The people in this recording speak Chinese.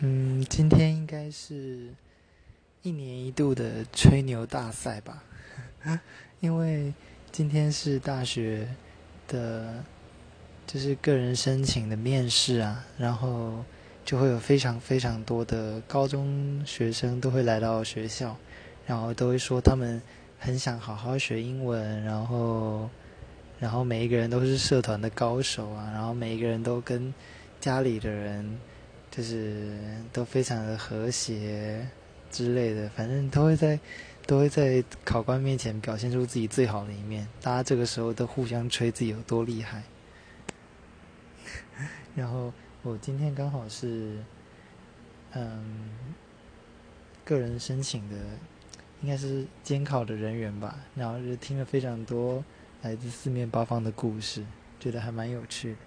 嗯，今天应该是一年一度的吹牛大赛吧？因为今天是大学的，就是个人申请的面试啊，然后就会有非常非常多的高中学生都会来到学校，然后都会说他们很想好好学英文，然后然后每一个人都是社团的高手啊，然后每一个人都跟家里的人。就是都非常的和谐之类的，反正都会在都会在考官面前表现出自己最好的一面。大家这个时候都互相吹自己有多厉害。然后我今天刚好是，嗯，个人申请的，应该是监考的人员吧。然后就听了非常多来自四面八方的故事，觉得还蛮有趣的。